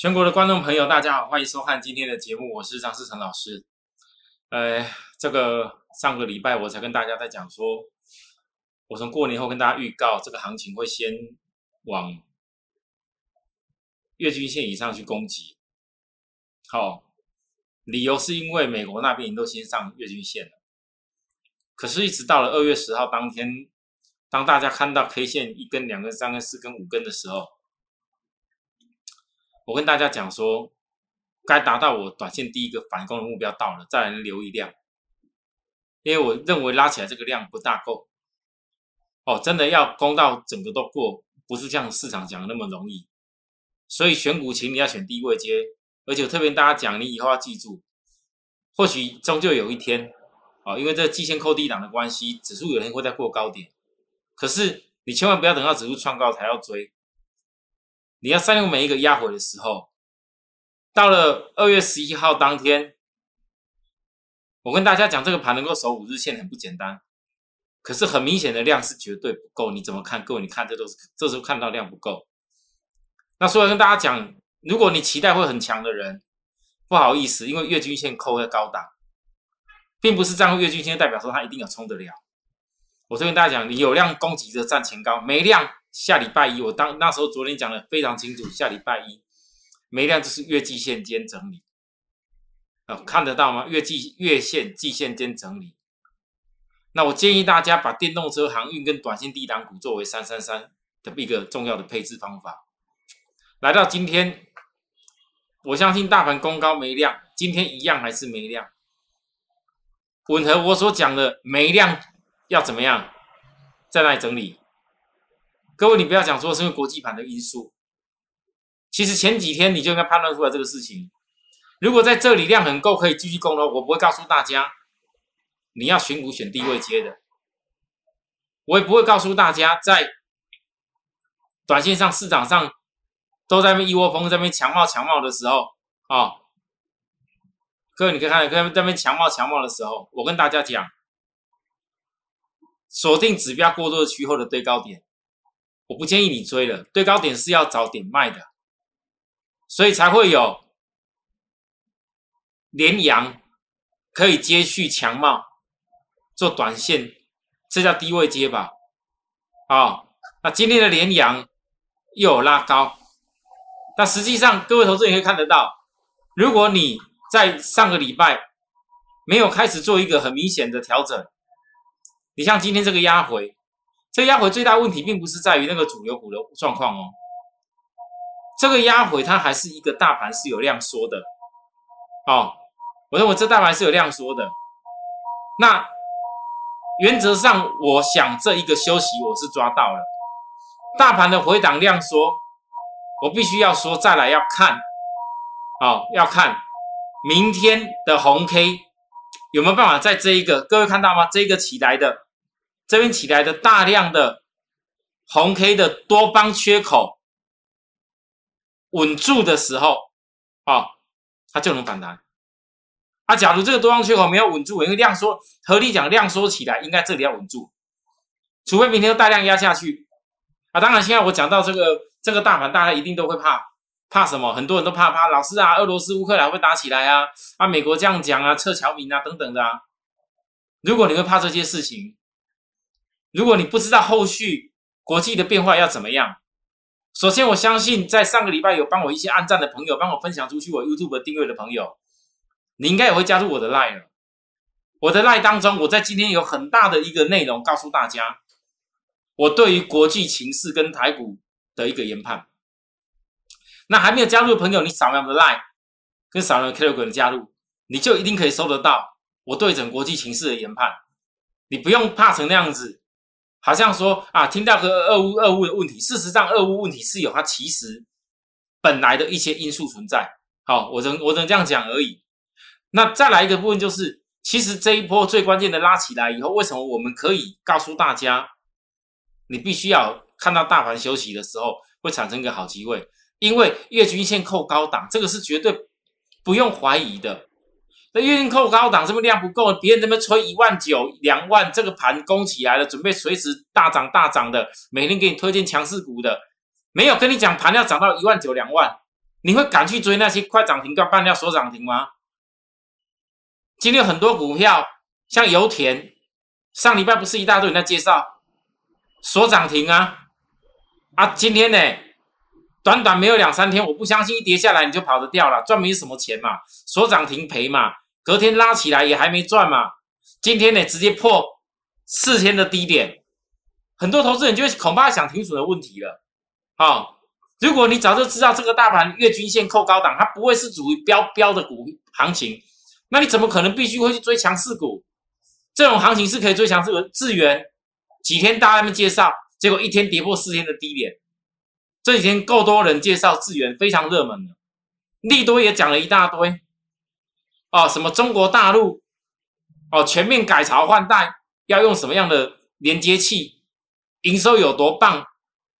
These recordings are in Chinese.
全国的观众朋友，大家好，欢迎收看今天的节目，我是张世成老师。呃，这个上个礼拜我才跟大家在讲说，我从过年后跟大家预告，这个行情会先往月均线以上去攻击。好，理由是因为美国那边已经都先上月均线了，可是，一直到了二月十号当天，当大家看到 K 线一根、两根、三根、四根、五根的时候，我跟大家讲说，该达到我短线第一个反攻的目标到了，再来留一量，因为我认为拉起来这个量不大够。哦，真的要攻到整个都过，不是像市场讲的那么容易。所以选股请你要选低位接，而且特别跟大家讲，你以后要记住，或许终究有一天，哦，因为这季线扣低档的关系，指数有一天会再过高点，可是你千万不要等到指数创高才要追。你要善用每一个压回的时候，到了二月十一号当天，我跟大家讲，这个盘能够守五日线很不简单，可是很明显的量是绝对不够。你怎么看？各位，你看这都是这时候看到量不够。那所以跟大家讲，如果你期待会很强的人，不好意思，因为月均线扣在高档，并不是站月均线代表说它一定要冲得了。我就跟大家讲，你有量攻击着站前高，没量。下礼拜一，我当那时候昨天讲的非常清楚，下礼拜一没量就是月季线间整理，啊，看得到吗？月季月线季线间整理。那我建议大家把电动车、航运跟短线低档股作为三三三的一个重要的配置方法。来到今天，我相信大盘攻高没量，今天一样还是没量，吻合我所讲的没量要怎么样，在那里整理。各位，你不要讲说是因为国际盘的因素，其实前几天你就应该判断出来这个事情。如果在这里量很够，可以继续攻的话，我不会告诉大家你要选股选低位接的，我也不会告诉大家在短线上市场上都在那一窝蜂在那边强冒强冒的时候啊，各位你可以看，在那边强冒强冒的时候，我跟大家讲，锁定指标过多的区后的最高点。我不建议你追了，对高点是要早点卖的，所以才会有连阳可以接续强帽做短线，这叫低位接吧？啊，那今天的连阳又有拉高，那实际上各位投资人可以看得到，如果你在上个礼拜没有开始做一个很明显的调整，你像今天这个压回。这压回最大问题并不是在于那个主流股的状况哦，这个压回它还是一个大盘是有量缩的，哦，我认为这大盘是有量缩的。那原则上，我想这一个休息我是抓到了，大盘的回档量缩，我必须要说再来要看，哦，要看明天的红 K 有没有办法在这一个各位看到吗？这一个起来的。这边起来的大量的红 K 的多方缺口稳住的时候，啊，它就能反弹。啊，假如这个多方缺口没有稳住，因为量缩，合理讲量缩起来，应该这里要稳住，除非明天大量压下去。啊，当然现在我讲到这个这个大盘，大家一定都会怕，怕什么？很多人都怕怕，老师啊，俄罗斯乌克兰会打起来啊，啊，美国这样讲啊，撤侨民啊等等的啊。如果你会怕这些事情，如果你不知道后续国际的变化要怎么样，首先我相信在上个礼拜有帮我一些按赞的朋友，帮我分享出去我 YouTube 订阅的朋友，你应该也会加入我的 Line。我的 Line 当中，我在今天有很大的一个内容告诉大家，我对于国际情势跟台股的一个研判。那还没有加入的朋友，你扫描我的 Line，跟扫描 Telegram 加入，你就一定可以收得到我对整国际情势的研判，你不用怕成那样子。好像说啊，听到个俄乌俄乌的问题，事实上俄乌问题是有它其实本来的一些因素存在。好，我只我只能这样讲而已。那再来一个部分就是，其实这一波最关键的拉起来以后，为什么我们可以告诉大家，你必须要看到大盘休息的时候会产生一个好机会，因为月均线扣高档，这个是绝对不用怀疑的。那月线扣高档，这边量不够，别人这边吹一万九、两万，这个盘攻起来了，准备随时大涨大涨的，每天给你推荐强势股的，没有跟你讲盘要涨到一万九、两万，你会敢去追那些快涨停、快半要锁涨停吗？今天很多股票，像油田，上礼拜不是一大堆人在介绍锁涨停啊啊！今天呢，短短没有两三天，我不相信一跌下来你就跑得掉了，赚没什么钱嘛，锁涨停赔嘛，隔天拉起来也还没赚嘛。今天呢，直接破四天的低点，很多投资人就会恐怕想停损的问题了。好。如果你早就知道这个大盘月均线扣高档，它不会是属于标标的股行情，那你怎么可能必须会去追强势股？这种行情是可以追强势股，智源几天大家们介绍，结果一天跌破四天的低点。这几天够多人介绍智源，非常热门的，利多也讲了一大堆。哦，什么中国大陆哦全面改朝换代，要用什么样的连接器，营收有多棒？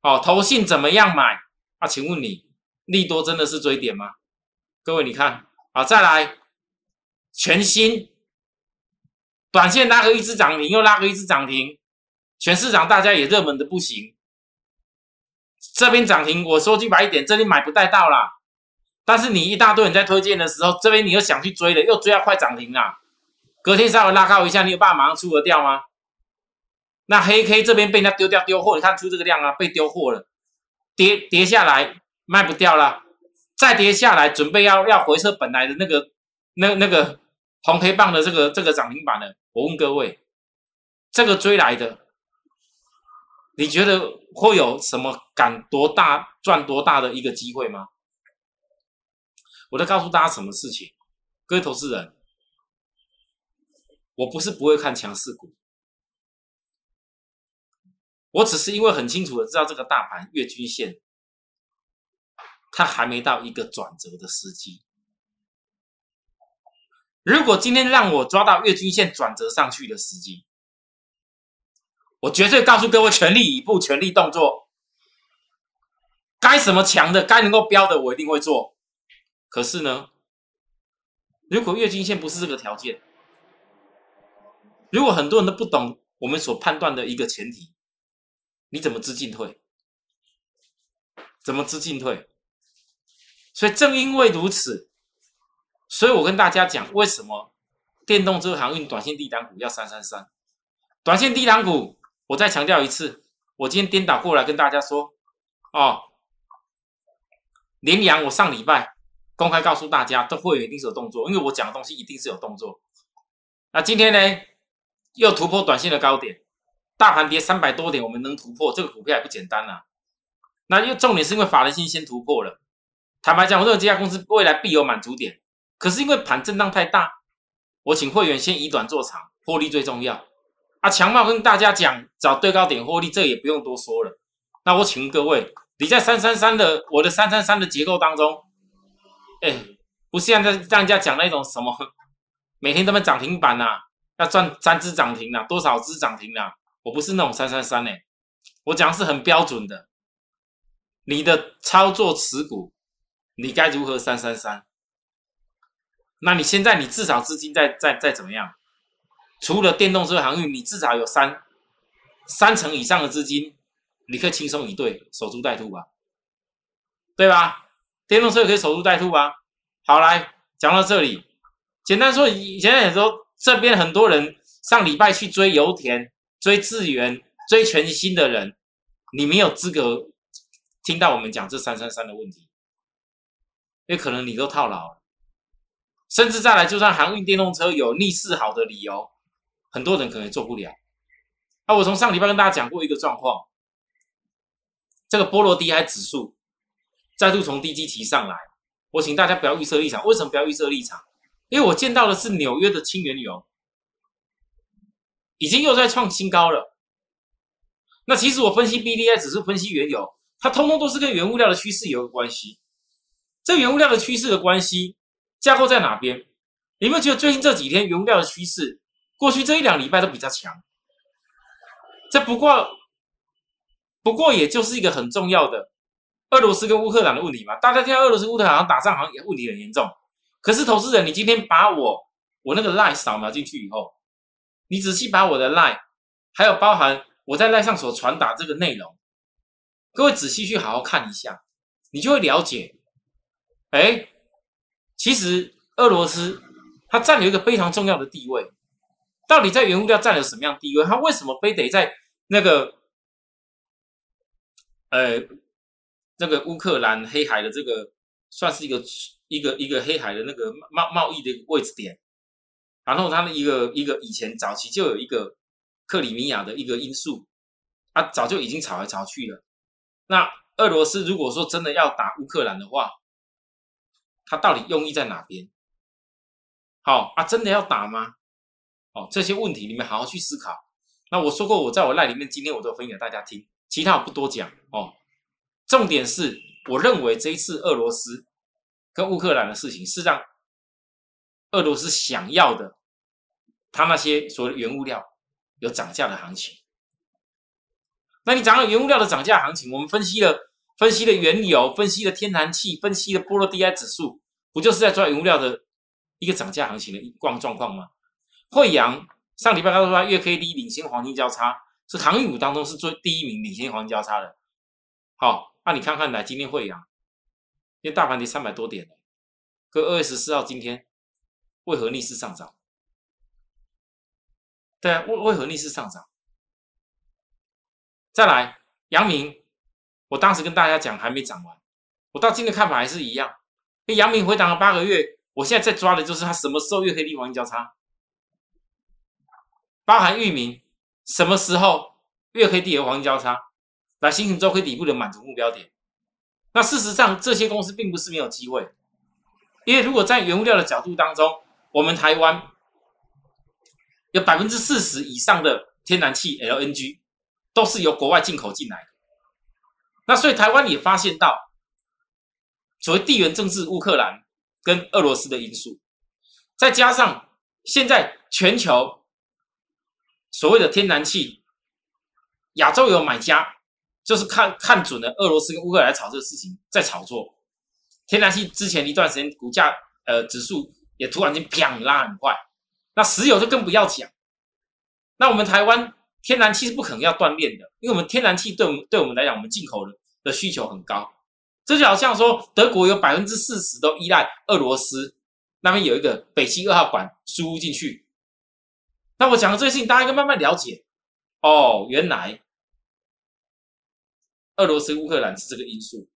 哦，投信怎么样买？啊，请问你利多真的是追点吗？各位，你看啊，再来全新短线拉个一只涨停，又拉个一只涨停，全市场大家也热门的不行。这边涨停，我说句白一点，这里买不带到啦。但是你一大堆人在推荐的时候，这边你又想去追了，又追到快涨停了。隔天稍微拉高一下，你有办法马上出得掉吗？那黑 K 这边被人家丢掉丢货，你看出这个量啊，被丢货了。跌跌下来卖不掉了，再跌下来准备要要回撤本来的那个那那个红黑棒的这个这个涨停板了。我问各位，这个追来的，你觉得会有什么敢多大赚多大的一个机会吗？我在告诉大家什么事情，各位投资人，我不是不会看强势股。我只是因为很清楚的知道这个大盘月均线，它还没到一个转折的时机。如果今天让我抓到月均线转折上去的时机，我绝对告诉各位全力以赴、全力动作。该什么强的、该能够标的，我一定会做。可是呢，如果月均线不是这个条件，如果很多人都不懂我们所判断的一个前提。你怎么知进退？怎么知进退？所以正因为如此，所以我跟大家讲，为什么电动车航运短线低档股要三三三？短线低档股，我再强调一次，我今天颠倒过来跟大家说，哦，联阳，我上礼拜公开告诉大家，都会有一定是有动作，因为我讲的东西一定是有动作。那今天呢，又突破短线的高点。大盘跌三百多点，我们能突破这个股票也不简单呐？那又重点是因为法人先先突破了。坦白讲，我认为这家公司未来必有满足点。可是因为盘震荡太大，我请会员先以短做长，获利最重要。啊，强茂跟大家讲找对高点获利，这也不用多说了。那我请各位，你在三三三的我的三三三的结构当中，哎，不是让在让人家讲那种什么每天都在涨停板呐，要赚三只涨停呐，多少只涨停呐？我不是那种三三三呢，我讲是很标准的。你的操作持股，你该如何三三三？那你现在你至少资金在在在怎么样？除了电动车航运，你至少有三三成以上的资金，你可以轻松一对守株待兔吧，对吧？电动车可以守株待兔吧。好，来讲到这里，简单说，以前也说这边很多人上礼拜去追油田。追资源、追全新的人，你没有资格听到我们讲这三三三的问题，因为可能你都套牢了，甚至再来，就算航运电动车有逆势好的理由，很多人可能做不了。啊，我从上礼拜跟大家讲过一个状况，这个波罗的海指数再度从低基提上来，我请大家不要预设立场。为什么不要预设立场？因为我见到的是纽约的轻原油。已经又在创新高了。那其实我分析 B D I 只是分析原油，它通通都是跟原物料的趋势有关系。这原物料的趋势的关系架构在哪边？你有没有觉得最近这几天原物料的趋势，过去这一两礼拜都比较强？这不过不过也就是一个很重要的俄罗斯跟乌克兰的问题嘛。大家听到俄罗斯乌克兰打仗好像也问题很严重，可是投资人，你今天把我我那个 line 扫描进去以后。你仔细把我的 line，还有包含我在 line 上所传达这个内容，各位仔细去好好看一下，你就会了解哎，其实俄罗斯它占有一个非常重要的地位。到底在原物料占有什么样地位？它为什么非得在那个呃那个乌克兰黑海的这个算是一个一个一个黑海的那个贸贸易的位置点？然后它的一个一个以前早期就有一个克里米亚的一个因素，啊，早就已经吵来吵去了。那俄罗斯如果说真的要打乌克兰的话，它到底用意在哪边？好啊，真的要打吗？哦，这些问题你们好好去思考。那我说过，我在我赖里面，今天我都分享给大家听，其他我不多讲哦。重点是，我认为这一次俄罗斯跟乌克兰的事情，是让俄罗斯想要的，他那些所谓原物料有涨价的行情。那你涨到原物料的涨价行情，我们分析了，分析了原油，分析了天然气，分析了波罗的海指数，不就是在抓原物料的一个涨价行情的一状状况吗？惠阳上礼拜告诉他，月 K D 领先黄金交叉，是航运股当中是最第一名领先黄金交叉的。好，那你看看来今天会阳，因为大盘跌三百多点，跟二月十四号今天为何逆势上涨？对啊，为为何逆势上涨？再来，阳明，我当时跟大家讲还没涨完，我到今天看法还是一样。那阳明回档了八个月，我现在在抓的就是它什么时候月 K D 黄金交叉。包含域名什么时候月 K D 和黄金交叉来形成周 K 底部的满足目标点？那事实上这些公司并不是没有机会，因为如果在原物料的角度当中，我们台湾有百分之四十以上的天然气 LNG 都是由国外进口进来的，那所以台湾也发现到所谓地缘政治乌克兰跟俄罗斯的因素，再加上现在全球。所谓的天然气，亚洲有买家，就是看看准了俄罗斯跟乌克兰炒这个事情，在炒作天然气。之前一段时间股价呃指数也突然间砰拉很快，那石油就更不要讲。那我们台湾天然气是不可能要断链的，因为我们天然气对我们对我们来讲，我们进口的的需求很高。这就好像说德国有百分之四十都依赖俄罗斯那边有一个北溪二号管输进去。那我讲的这些事情，大家应该慢慢了解。哦，原来俄罗斯、乌克兰是这个因素。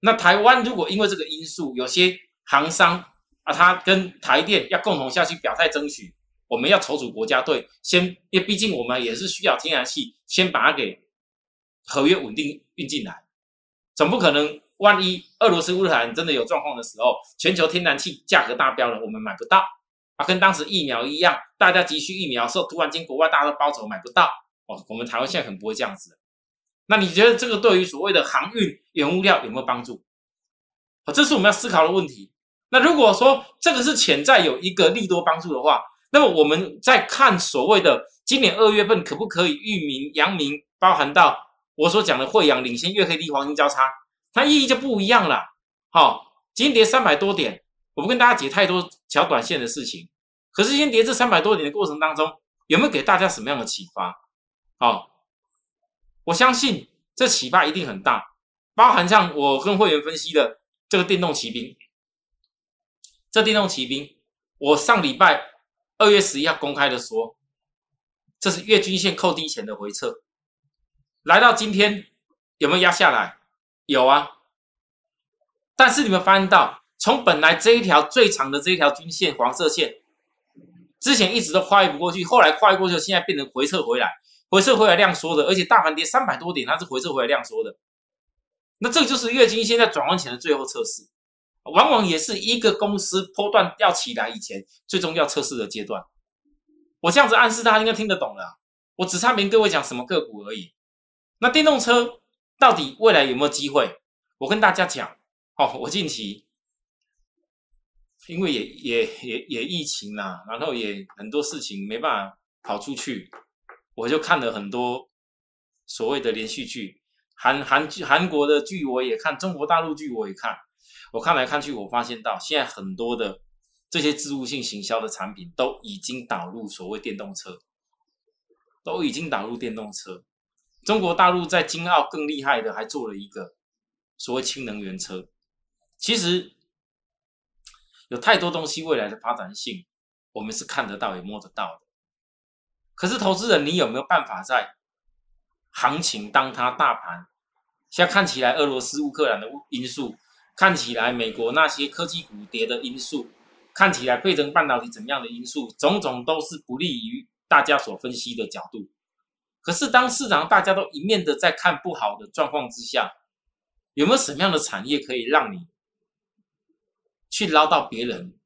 那台湾如果因为这个因素，有些行商啊，他跟台电要共同下去表态争取，我们要筹组国家队，先，因为毕竟我们也是需要天然气，先把它给合约稳定运进来，总不可能万一俄罗斯、乌克兰真的有状况的时候，全球天然气价格大飙了，我们买不到。啊，跟当时疫苗一样，大家急需疫苗的时候，突然间国外大家都包走买不到哦。我们台湾现在很不会这样子。那你觉得这个对于所谓的航运原物料有没有帮助？好，这是我们要思考的问题。那如果说这个是潜在有一个利多帮助的话，那么我们在看所谓的今年二月份可不可以域名、阳明包含到我所讲的惠阳领先月黑地黄金交叉，它意义就不一样了。好，今天跌三百多点。我不跟大家解太多小短线的事情，可是今天跌这三百多点的过程当中，有没有给大家什么样的启发？好，我相信这启发一定很大，包含像我跟会员分析的这个电动骑兵，这电动骑兵，我上礼拜二月十一号公开的说，这是月均线扣低前的回撤，来到今天有没有压下来？有啊，但是你们发现到。从本来这一条最长的这一条均线黄色线，之前一直都跨越不过去，后来跨越过去，现在变成回撤回来，回撤回来量缩的，而且大盘跌三百多点，它是回撤回来量缩的。那这就是月均线在转弯前的最后测试，往往也是一个公司波段要起来以前最终要测试的阶段。我这样子暗示大家应该听得懂了，我只差没各位讲什么个股而已。那电动车到底未来有没有机会？我跟大家讲，哦，我近期。因为也也也也疫情啦，然后也很多事情没办法跑出去，我就看了很多所谓的连续剧，韩韩剧、韩国的剧我也看，中国大陆剧我也看。我看来看去，我发现到现在很多的这些自入性行销的产品都已经导入所谓电动车，都已经导入电动车。中国大陆在京澳更厉害的，还做了一个所谓氢能源车。其实。有太多东西未来的发展性，我们是看得到也摸得到的。可是投资人，你有没有办法在行情当它大盘，现在看起来俄罗斯乌克兰的因素，看起来美国那些科技股跌的因素，看起来倍增半导体怎么样的因素，种种都是不利于大家所分析的角度。可是当市场大家都一面的在看不好的状况之下，有没有什么样的产业可以让你去捞到别人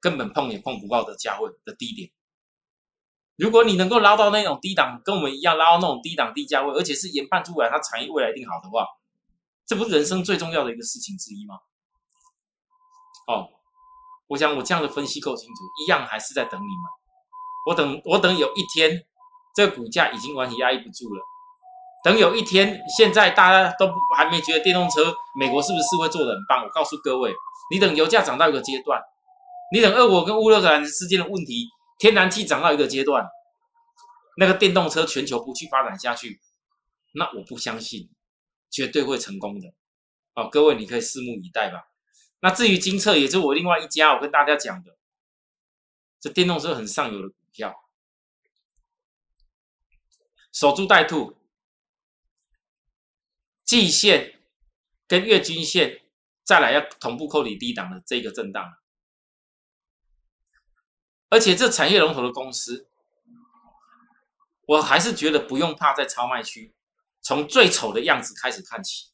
根本碰也碰不到的价位的低点？如果你能够捞到那种低档，跟我们一样捞到那种低档低价位，而且是研判出来它产业未来一定好的话，这不是人生最重要的一个事情之一吗？哦，我想我这样的分析够清楚，一样还是在等你们。我等我等有一天，这个股价已经完全压抑不住了。等有一天，现在大家都还没觉得电动车美国是不是会做的很棒？我告诉各位，你等油价涨到一个阶段，你等俄国跟乌克兰之间的问题。天然气涨到一个阶段，那个电动车全球不去发展下去，那我不相信绝对会成功的。哦，各位你可以拭目以待吧。那至于金策，也是我另外一家，我跟大家讲的，这电动车很上游的股票，守株待兔，季线跟月均线再来要同步扣底低档的这个震荡。而且这产业龙头的公司，我还是觉得不用怕在超卖区，从最丑的样子开始看起，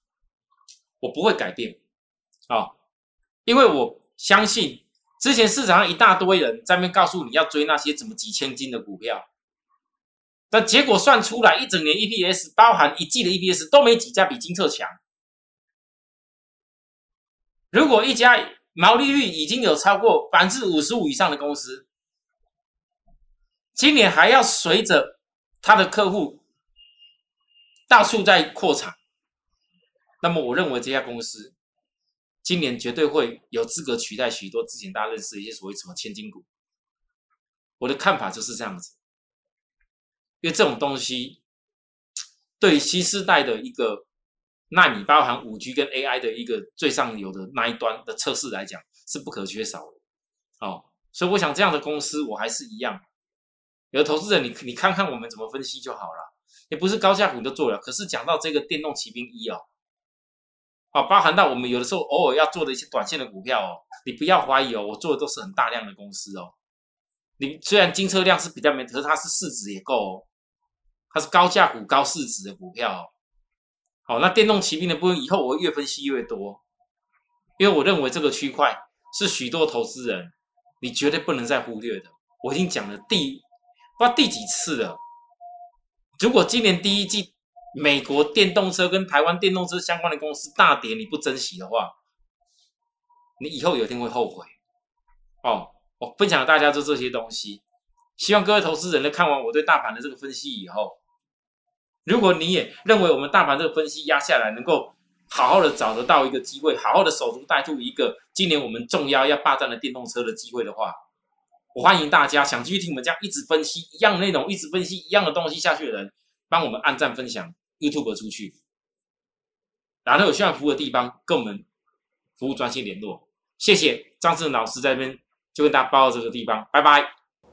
我不会改变啊，因为我相信之前市场上一大堆人在那告诉你要追那些怎么几千金的股票，但结果算出来一整年 EPS 包含一季的 EPS 都没几家比金策强。如果一家毛利率已经有超过百分之五十五以上的公司，今年还要随着他的客户到处在扩产，那么我认为这家公司今年绝对会有资格取代许多之前大家认识一些所谓什么千金股。我的看法就是这样子，因为这种东西对新时代的一个纳米包含五 G 跟 AI 的一个最上游的那一端的测试来讲是不可缺少的。哦，所以我想这样的公司我还是一样。有的投资人，你你看看我们怎么分析就好了，也不是高价股都做了。可是讲到这个电动骑兵一哦，啊，包含到我们有的时候偶尔要做的一些短线的股票哦，你不要怀疑哦，我做的都是很大量的公司哦。你虽然金车量是比较没，可是它是市值也够哦，它是高价股、高市值的股票。哦好，那电动骑兵的部分以后我会越分析越多，因为我认为这个区块是许多投资人你绝对不能再忽略的。我已经讲了第。不知道第几次了。如果今年第一季美国电动车跟台湾电动车相关的公司大跌，你不珍惜的话，你以后有一天会后悔。哦，我分享大家就这些东西，希望各位投资人在看完我对大盘的这个分析以后，如果你也认为我们大盘这个分析压下来，能够好好的找得到一个机会，好好的守株待兔一个今年我们重要要霸占的电动车的机会的话。我欢迎大家想继续听我们这样一直分析一样内容，一直分析一样的东西下去的人，帮我们按赞分享 YouTube 出去，然后有需要服务的地方跟我们服务专线联络。谢谢张志老师在这边就跟大家报到这个地方，拜拜。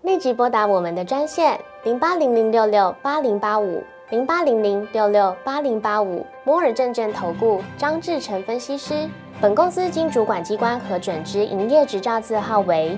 立即拨打我们的专线零八零零六六八零八五零八零零六六八零八五摩尔证券投顾张志成分析师。本公司经主管机关核准之营业执照字号为。